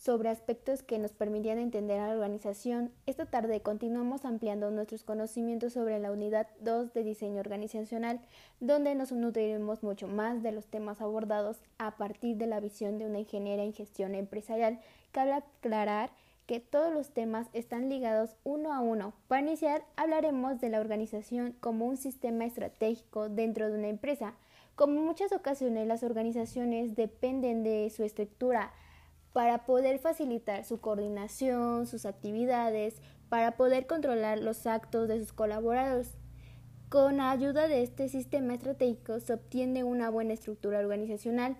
sobre aspectos que nos permitían entender a la organización. Esta tarde continuamos ampliando nuestros conocimientos sobre la unidad 2 de diseño organizacional, donde nos nutriremos mucho más de los temas abordados a partir de la visión de una ingeniera en gestión empresarial. Cabe aclarar que todos los temas están ligados uno a uno. Para iniciar, hablaremos de la organización como un sistema estratégico dentro de una empresa. Como en muchas ocasiones las organizaciones dependen de su estructura, para poder facilitar su coordinación, sus actividades, para poder controlar los actos de sus colaboradores. Con ayuda de este sistema estratégico se obtiene una buena estructura organizacional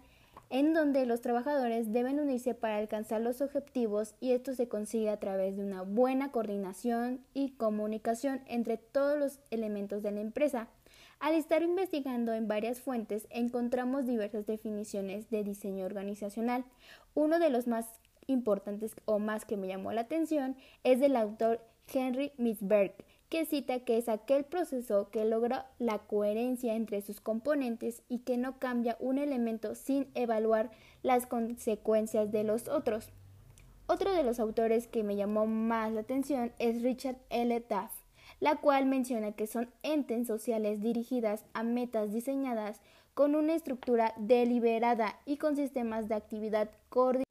en donde los trabajadores deben unirse para alcanzar los objetivos y esto se consigue a través de una buena coordinación y comunicación entre todos los elementos de la empresa. Al estar investigando en varias fuentes encontramos diversas definiciones de diseño organizacional. Uno de los más importantes o más que me llamó la atención es del autor Henry Mitzberg, que cita que es aquel proceso que logra la coherencia entre sus componentes y que no cambia un elemento sin evaluar las consecuencias de los otros. Otro de los autores que me llamó más la atención es Richard L. Duff, la cual menciona que son entes sociales dirigidas a metas diseñadas con una estructura deliberada y con sistemas de actividad coordinados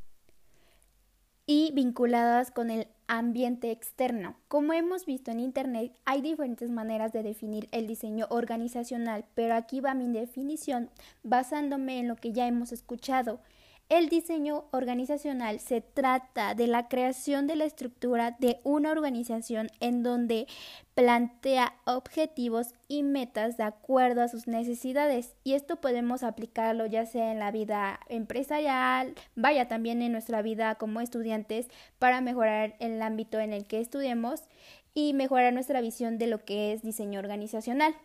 y vinculadas con el ambiente externo. Como hemos visto en Internet, hay diferentes maneras de definir el diseño organizacional, pero aquí va mi definición basándome en lo que ya hemos escuchado. El diseño organizacional se trata de la creación de la estructura de una organización en donde plantea objetivos y metas de acuerdo a sus necesidades y esto podemos aplicarlo ya sea en la vida empresarial, vaya también en nuestra vida como estudiantes para mejorar el ámbito en el que estudiemos y mejorar nuestra visión de lo que es diseño organizacional.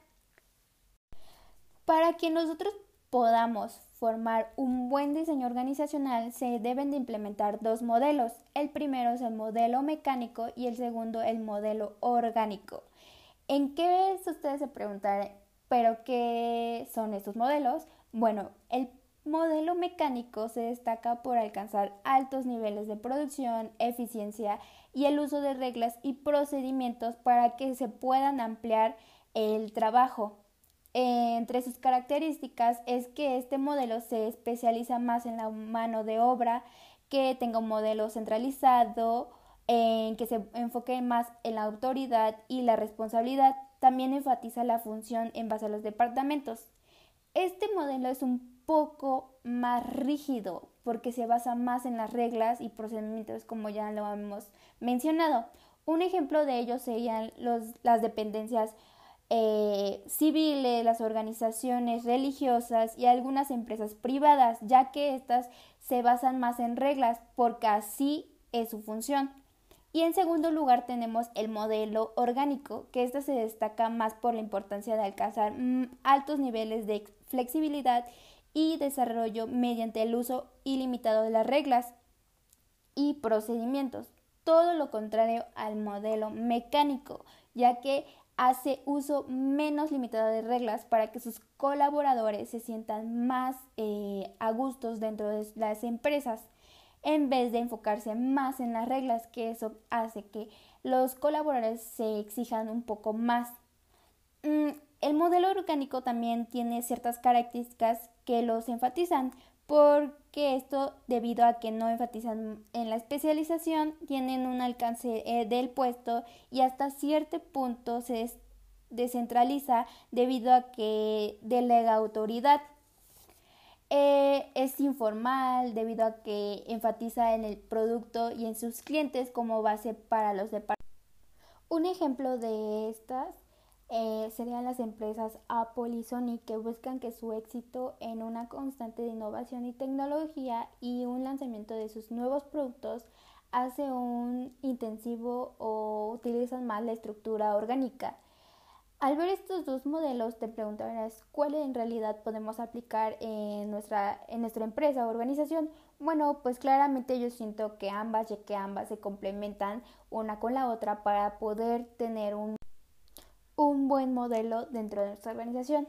Para que nosotros podamos formar un buen diseño organizacional se deben de implementar dos modelos. El primero es el modelo mecánico y el segundo el modelo orgánico. ¿En qué es? Ustedes se preguntarán, ¿pero qué son estos modelos? Bueno, el modelo mecánico se destaca por alcanzar altos niveles de producción, eficiencia y el uso de reglas y procedimientos para que se puedan ampliar el trabajo entre sus características es que este modelo se especializa más en la mano de obra, que tenga un modelo centralizado, en que se enfoque más en la autoridad y la responsabilidad. También enfatiza la función en base a los departamentos. Este modelo es un poco más rígido porque se basa más en las reglas y procedimientos como ya lo hemos mencionado. Un ejemplo de ello serían los, las dependencias eh, civiles, las organizaciones religiosas y algunas empresas privadas, ya que éstas se basan más en reglas porque así es su función. Y en segundo lugar tenemos el modelo orgánico, que éste se destaca más por la importancia de alcanzar mm, altos niveles de flexibilidad y desarrollo mediante el uso ilimitado de las reglas y procedimientos. Todo lo contrario al modelo mecánico, ya que hace uso menos limitado de reglas para que sus colaboradores se sientan más eh, a gustos dentro de las empresas en vez de enfocarse más en las reglas que eso hace que los colaboradores se exijan un poco más. Mm, el modelo orgánico también tiene ciertas características que los enfatizan porque esto debido a que no enfatizan en la especialización, tienen un alcance eh, del puesto y hasta cierto punto se descentraliza debido a que delega autoridad. Eh, es informal debido a que enfatiza en el producto y en sus clientes como base para los departamentos. Un ejemplo de estas eh, serían las empresas Apple y Sony que buscan que su éxito en una constante de innovación y tecnología y un lanzamiento de sus nuevos productos hace un intensivo o utilizan más la estructura orgánica. Al ver estos dos modelos te preguntarás cuál en realidad podemos aplicar en nuestra, en nuestra empresa o organización. Bueno, pues claramente yo siento que ambas, ya que ambas se complementan una con la otra para poder tener un, un buen modelo dentro de nuestra organización.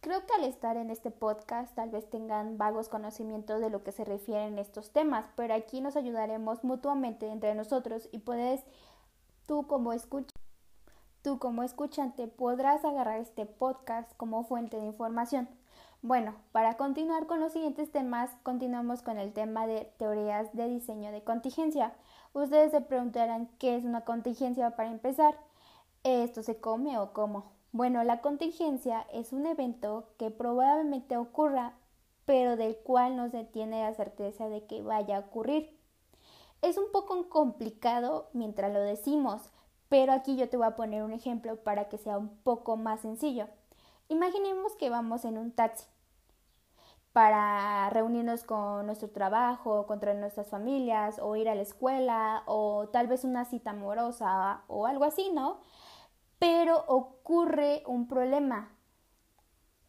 Creo que al estar en este podcast tal vez tengan vagos conocimientos de lo que se refieren estos temas, pero aquí nos ayudaremos mutuamente entre nosotros y puedes, tú como escucha, tú como escuchante podrás agarrar este podcast como fuente de información. Bueno, para continuar con los siguientes temas, continuamos con el tema de teorías de diseño de contingencia. Ustedes se preguntarán qué es una contingencia para empezar. ¿Esto se come o cómo? Bueno, la contingencia es un evento que probablemente ocurra, pero del cual no se tiene la certeza de que vaya a ocurrir. Es un poco complicado mientras lo decimos, pero aquí yo te voy a poner un ejemplo para que sea un poco más sencillo. Imaginemos que vamos en un taxi para reunirnos con nuestro trabajo, con nuestras familias, o ir a la escuela, o tal vez una cita amorosa o algo así, ¿no? Pero ocurre un problema.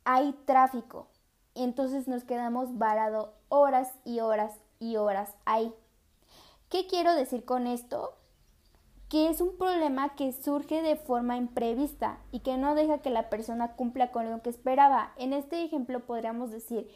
Hay tráfico. Y entonces nos quedamos varados horas y horas y horas ahí. ¿Qué quiero decir con esto? que es un problema que surge de forma imprevista y que no deja que la persona cumpla con lo que esperaba. En este ejemplo podríamos decir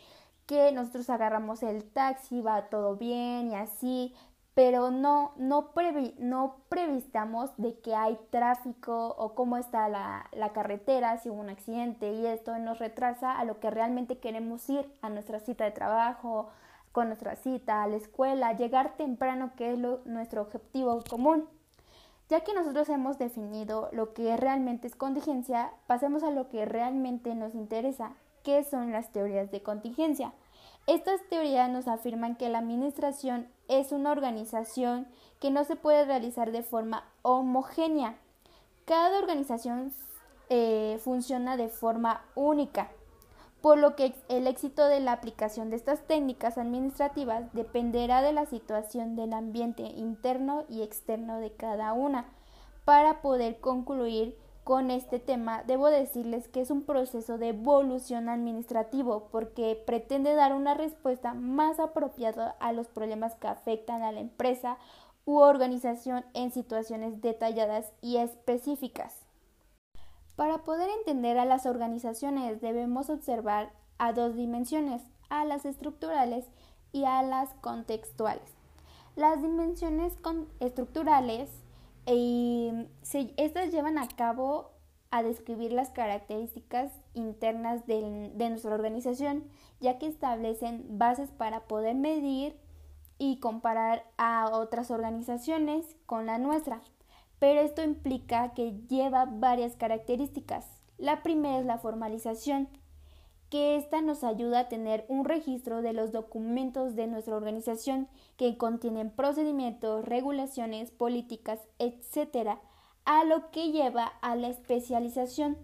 que nosotros agarramos el taxi, va todo bien y así, pero no, no, no previstamos de que hay tráfico o cómo está la, la carretera, si hubo un accidente y esto nos retrasa a lo que realmente queremos ir, a nuestra cita de trabajo, con nuestra cita, a la escuela, llegar temprano, que es nuestro objetivo común. Ya que nosotros hemos definido lo que realmente es contingencia, pasemos a lo que realmente nos interesa, que son las teorías de contingencia. Estas teorías nos afirman que la administración es una organización que no se puede realizar de forma homogénea. Cada organización eh, funciona de forma única, por lo que el éxito de la aplicación de estas técnicas administrativas dependerá de la situación del ambiente interno y externo de cada una. Para poder concluir con este tema, debo decirles que es un proceso de evolución administrativo porque pretende dar una respuesta más apropiada a los problemas que afectan a la empresa u organización en situaciones detalladas y específicas. Para poder entender a las organizaciones debemos observar a dos dimensiones, a las estructurales y a las contextuales. Las dimensiones estructurales, eh, estas llevan a cabo a describir las características internas de nuestra organización, ya que establecen bases para poder medir y comparar a otras organizaciones con la nuestra pero esto implica que lleva varias características. La primera es la formalización, que esta nos ayuda a tener un registro de los documentos de nuestra organización que contienen procedimientos, regulaciones, políticas, etc., a lo que lleva a la especialización,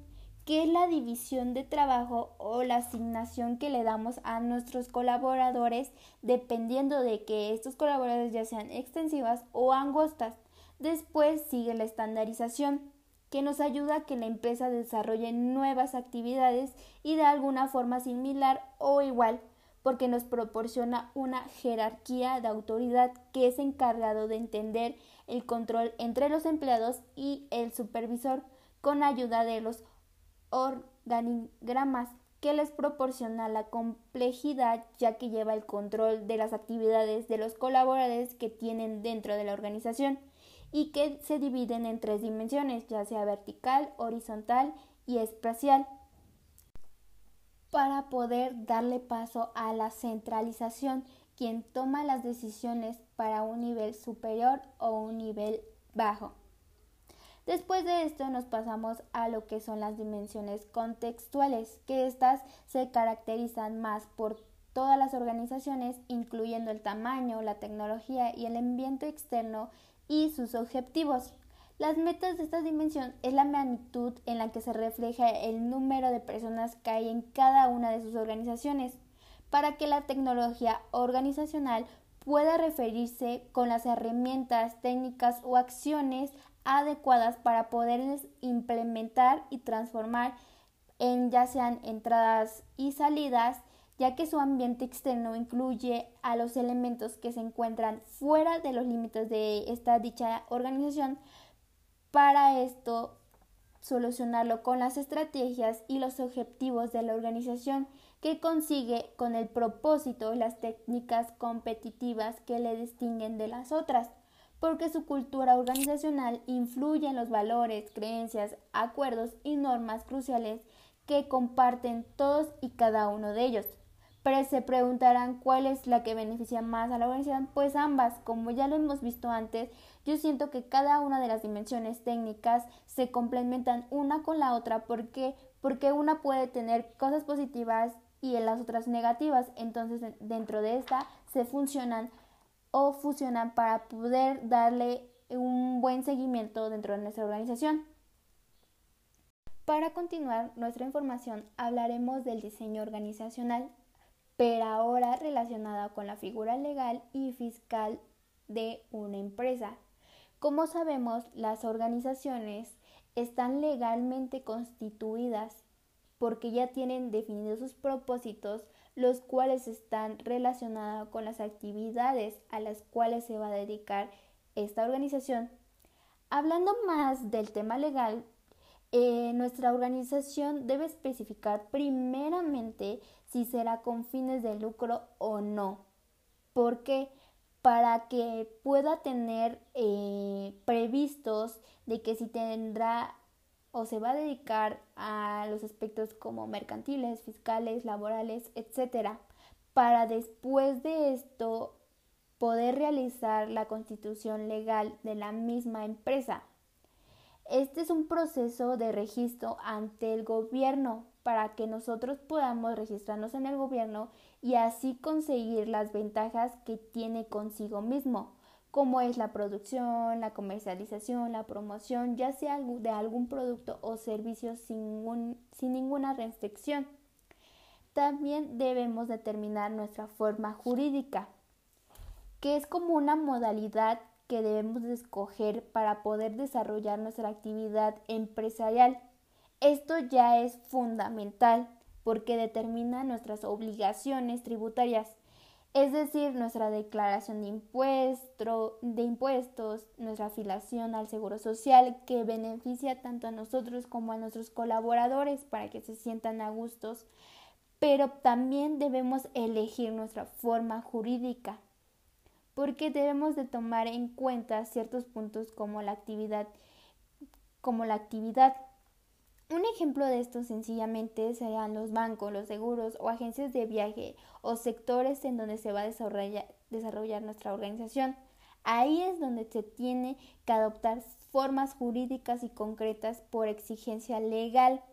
que es la división de trabajo o la asignación que le damos a nuestros colaboradores dependiendo de que estos colaboradores ya sean extensivas o angostas. Después sigue la estandarización, que nos ayuda a que la empresa desarrolle nuevas actividades y de alguna forma similar o igual, porque nos proporciona una jerarquía de autoridad que es encargado de entender el control entre los empleados y el supervisor con ayuda de los organigramas que les proporciona la complejidad ya que lleva el control de las actividades de los colaboradores que tienen dentro de la organización y que se dividen en tres dimensiones, ya sea vertical, horizontal y espacial, para poder darle paso a la centralización, quien toma las decisiones para un nivel superior o un nivel bajo. Después de esto nos pasamos a lo que son las dimensiones contextuales, que estas se caracterizan más por todas las organizaciones, incluyendo el tamaño, la tecnología y el ambiente externo y sus objetivos. Las metas de esta dimensión es la magnitud en la que se refleja el número de personas que hay en cada una de sus organizaciones, para que la tecnología organizacional pueda referirse con las herramientas, técnicas o acciones adecuadas para poderles implementar y transformar en ya sean entradas y salidas ya que su ambiente externo incluye a los elementos que se encuentran fuera de los límites de esta dicha organización. Para esto, solucionarlo con las estrategias y los objetivos de la organización que consigue con el propósito las técnicas competitivas que le distinguen de las otras, porque su cultura organizacional influye en los valores, creencias, acuerdos y normas cruciales que comparten todos y cada uno de ellos. Pero se preguntarán cuál es la que beneficia más a la organización, pues ambas, como ya lo hemos visto antes, yo siento que cada una de las dimensiones técnicas se complementan una con la otra. Porque porque una puede tener cosas positivas y en las otras negativas, entonces dentro de esta se funcionan o fusionan para poder darle un buen seguimiento dentro de nuestra organización. Para continuar nuestra información hablaremos del diseño organizacional, pero ahora relacionado con la figura legal y fiscal de una empresa. Como sabemos, las organizaciones están legalmente constituidas porque ya tienen definidos sus propósitos, los cuales están relacionados con las actividades a las cuales se va a dedicar esta organización. Hablando más del tema legal, eh, nuestra organización debe especificar primeramente si será con fines de lucro o no. ¿Por qué? Para que pueda tener eh, previstos de que si tendrá o se va a dedicar a los aspectos como mercantiles, fiscales, laborales, etcétera, para después de esto poder realizar la constitución legal de la misma empresa. Este es un proceso de registro ante el gobierno para que nosotros podamos registrarnos en el gobierno y así conseguir las ventajas que tiene consigo mismo, como es la producción, la comercialización, la promoción, ya sea de algún producto o servicio sin, sin ninguna restricción. También debemos determinar nuestra forma jurídica, que es como una modalidad que debemos escoger para poder desarrollar nuestra actividad empresarial. Esto ya es fundamental porque determina nuestras obligaciones tributarias, es decir, nuestra declaración de, impuesto, de impuestos, nuestra afiliación al Seguro Social, que beneficia tanto a nosotros como a nuestros colaboradores para que se sientan a gustos, pero también debemos elegir nuestra forma jurídica porque debemos de tomar en cuenta ciertos puntos como la actividad como la actividad. Un ejemplo de esto sencillamente serían los bancos, los seguros o agencias de viaje o sectores en donde se va a desarrollar, desarrollar nuestra organización. Ahí es donde se tiene que adoptar formas jurídicas y concretas por exigencia legal.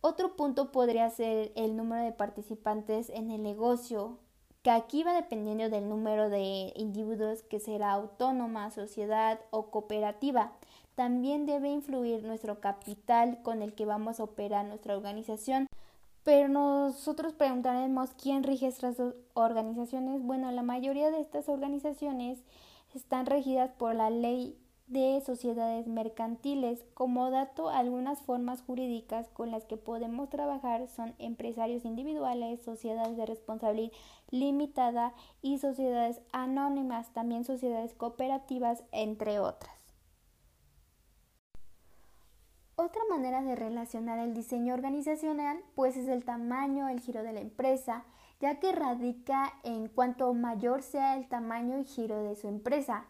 Otro punto podría ser el número de participantes en el negocio, que aquí va dependiendo del número de individuos que será autónoma, sociedad o cooperativa. También debe influir nuestro capital con el que vamos a operar nuestra organización. Pero nosotros preguntaremos quién rige estas organizaciones. Bueno, la mayoría de estas organizaciones están regidas por la ley de sociedades mercantiles. Como dato, algunas formas jurídicas con las que podemos trabajar son empresarios individuales, sociedades de responsabilidad limitada y sociedades anónimas, también sociedades cooperativas, entre otras. Otra manera de relacionar el diseño organizacional pues es el tamaño, el giro de la empresa, ya que radica en cuanto mayor sea el tamaño y giro de su empresa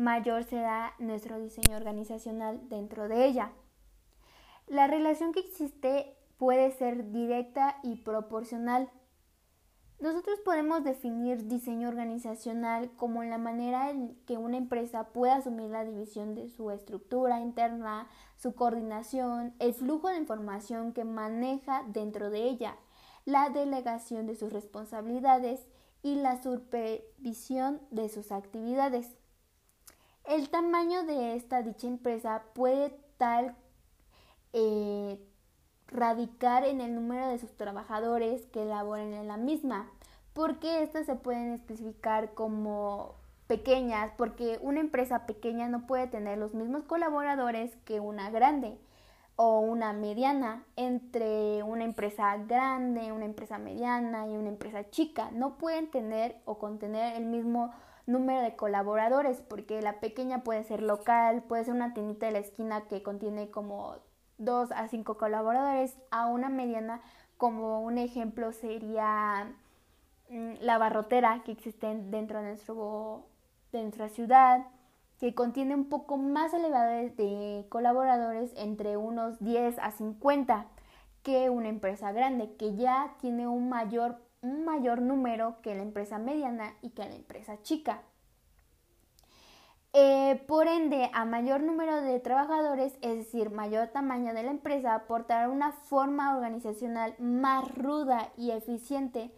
mayor será nuestro diseño organizacional dentro de ella. La relación que existe puede ser directa y proporcional. Nosotros podemos definir diseño organizacional como la manera en que una empresa puede asumir la división de su estructura interna, su coordinación, el flujo de información que maneja dentro de ella, la delegación de sus responsabilidades y la supervisión de sus actividades. El tamaño de esta dicha empresa puede tal eh, radicar en el número de sus trabajadores que laboren en la misma, porque estas se pueden especificar como pequeñas, porque una empresa pequeña no puede tener los mismos colaboradores que una grande. o una mediana entre una empresa grande, una empresa mediana y una empresa chica. No pueden tener o contener el mismo número de colaboradores porque la pequeña puede ser local, puede ser una tiendita de la esquina que contiene como dos a cinco colaboradores, a una mediana como un ejemplo sería mm, la barrotera que existe dentro de, nuestro, de nuestra ciudad, que contiene un poco más elevado de colaboradores entre unos 10 a 50 que una empresa grande, que ya tiene un mayor, un mayor número que la empresa mediana y que la empresa chica. Eh, por ende, a mayor número de trabajadores, es decir, mayor tamaño de la empresa, aportará una forma organizacional más ruda y eficiente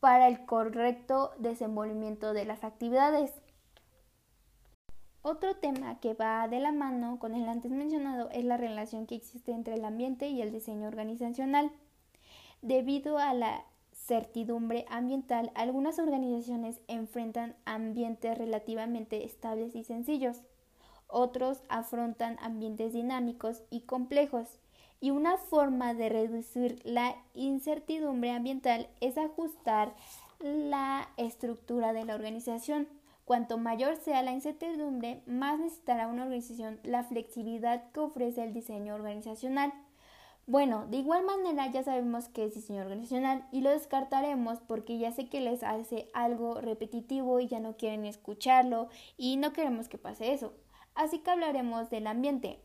para el correcto desenvolvimiento de las actividades. Otro tema que va de la mano con el antes mencionado es la relación que existe entre el ambiente y el diseño organizacional. Debido a la certidumbre ambiental, algunas organizaciones enfrentan ambientes relativamente estables y sencillos. Otros afrontan ambientes dinámicos y complejos. Y una forma de reducir la incertidumbre ambiental es ajustar la estructura de la organización. Cuanto mayor sea la incertidumbre, más necesitará una organización la flexibilidad que ofrece el diseño organizacional. Bueno, de igual manera ya sabemos que es diseño organizacional y lo descartaremos porque ya sé que les hace algo repetitivo y ya no quieren escucharlo y no queremos que pase eso. Así que hablaremos del ambiente.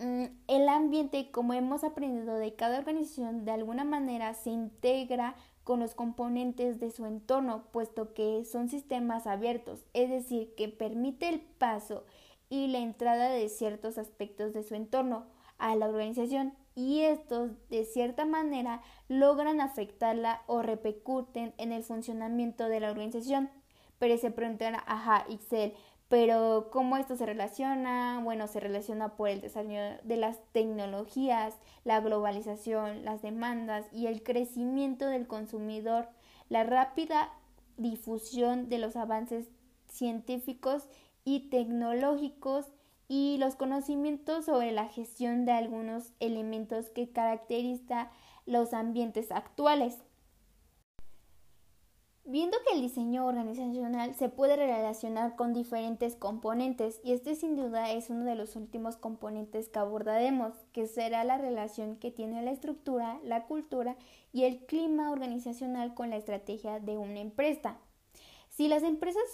Mm, el ambiente, como hemos aprendido de cada organización, de alguna manera se integra con los componentes de su entorno, puesto que son sistemas abiertos, es decir, que permite el paso y la entrada de ciertos aspectos de su entorno a la organización y estos de cierta manera logran afectarla o repercuten en el funcionamiento de la organización. Pero se preguntará, ajá, Excel, pero ¿cómo esto se relaciona? Bueno, se relaciona por el desarrollo de las tecnologías, la globalización, las demandas y el crecimiento del consumidor, la rápida difusión de los avances científicos y tecnológicos y los conocimientos sobre la gestión de algunos elementos que caracterizan los ambientes actuales. Viendo que el diseño organizacional se puede relacionar con diferentes componentes y este sin duda es uno de los últimos componentes que abordaremos, que será la relación que tiene la estructura, la cultura y el clima organizacional con la estrategia de una empresa. Si las empresas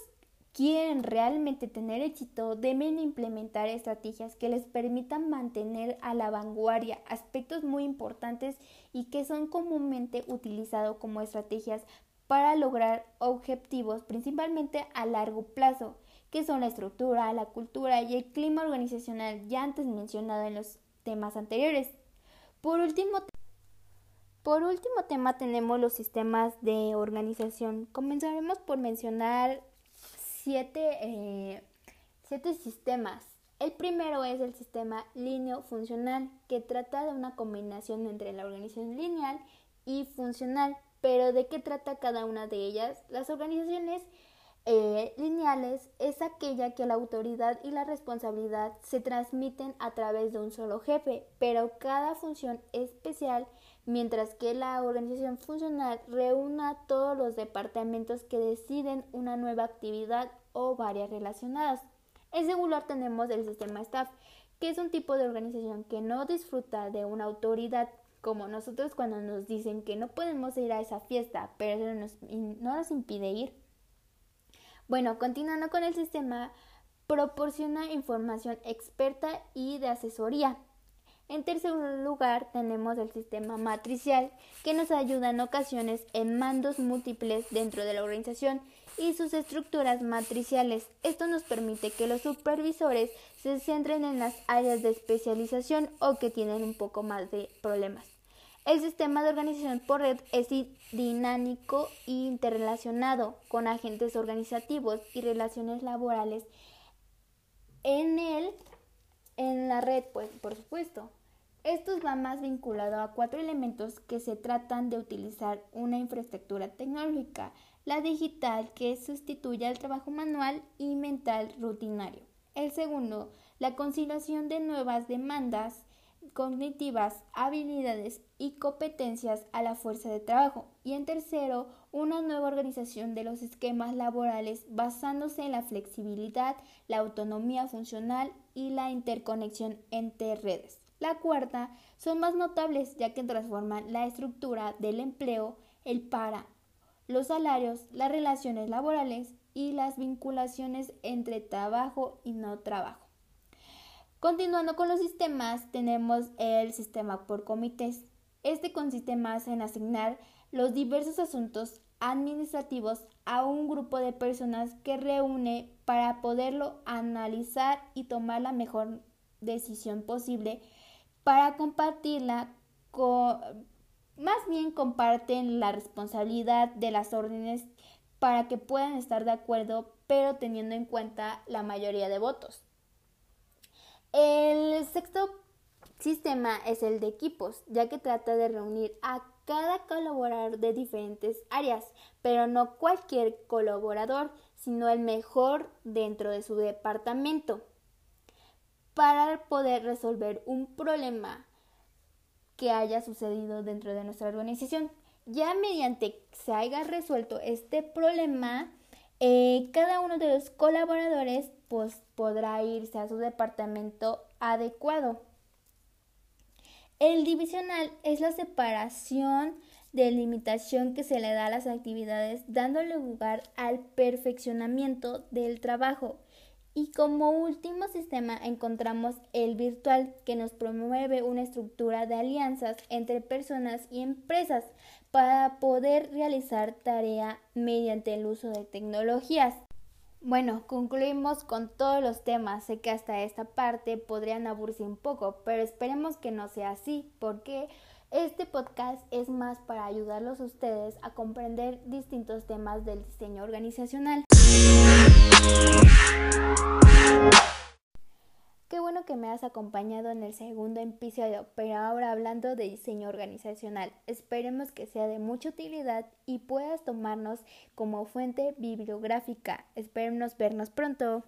quieren realmente tener éxito, deben implementar estrategias que les permitan mantener a la vanguardia aspectos muy importantes y que son comúnmente utilizados como estrategias para lograr objetivos principalmente a largo plazo, que son la estructura, la cultura y el clima organizacional ya antes mencionado en los temas anteriores. Por último, por último tema tenemos los sistemas de organización. Comenzaremos por mencionar siete, eh, siete sistemas. El primero es el sistema lineal funcional, que trata de una combinación entre la organización lineal y funcional. Pero ¿de qué trata cada una de ellas? Las organizaciones eh, lineales es aquella que la autoridad y la responsabilidad se transmiten a través de un solo jefe, pero cada función especial, mientras que la organización funcional reúna todos los departamentos que deciden una nueva actividad o varias relacionadas. En segundo tenemos el sistema staff, que es un tipo de organización que no disfruta de una autoridad como nosotros cuando nos dicen que no podemos ir a esa fiesta, pero eso no nos impide ir. Bueno, continuando con el sistema, proporciona información experta y de asesoría. En tercer lugar tenemos el sistema matricial, que nos ayuda en ocasiones en mandos múltiples dentro de la organización y sus estructuras matriciales. Esto nos permite que los supervisores se centren en las áreas de especialización o que tienen un poco más de problemas. El sistema de organización por red es dinámico e interrelacionado con agentes organizativos y relaciones laborales en en la red, pues por supuesto. Esto va más vinculado a cuatro elementos que se tratan de utilizar una infraestructura tecnológica, la digital que sustituye al trabajo manual y mental rutinario. El segundo, la conciliación de nuevas demandas cognitivas, habilidades y competencias a la fuerza de trabajo. Y en tercero, una nueva organización de los esquemas laborales basándose en la flexibilidad, la autonomía funcional y la interconexión entre redes. La cuarta son más notables ya que transforman la estructura del empleo, el para, los salarios, las relaciones laborales y las vinculaciones entre trabajo y no trabajo. Continuando con los sistemas, tenemos el sistema por comités. Este consiste más en asignar los diversos asuntos administrativos a un grupo de personas que reúne para poderlo analizar y tomar la mejor decisión posible para compartirla más bien comparten la responsabilidad de las órdenes para que puedan estar de acuerdo pero teniendo en cuenta la mayoría de votos. El sexto sistema es el de equipos, ya que trata de reunir a cada colaborador de diferentes áreas, pero no cualquier colaborador, sino el mejor dentro de su departamento, para poder resolver un problema que haya sucedido dentro de nuestra organización. Ya mediante se haya resuelto este problema, eh, cada uno de los colaboradores pues, podrá irse a su departamento adecuado. El divisional es la separación de limitación que se le da a las actividades dándole lugar al perfeccionamiento del trabajo. Y como último sistema encontramos el virtual que nos promueve una estructura de alianzas entre personas y empresas para poder realizar tarea mediante el uso de tecnologías. Bueno, concluimos con todos los temas. Sé que hasta esta parte podrían aburrirse un poco, pero esperemos que no sea así, porque este podcast es más para ayudarlos a ustedes a comprender distintos temas del diseño organizacional. Acompañado en el segundo episodio, pero ahora hablando de diseño organizacional. Esperemos que sea de mucha utilidad y puedas tomarnos como fuente bibliográfica. Esperemos vernos pronto.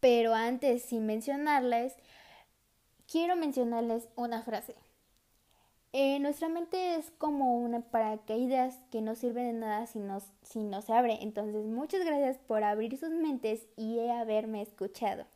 Pero antes, sin mencionarles, quiero mencionarles una frase. Eh, nuestra mente es como una paracaídas que no sirve de nada si no, si no se abre. Entonces, muchas gracias por abrir sus mentes y haberme escuchado.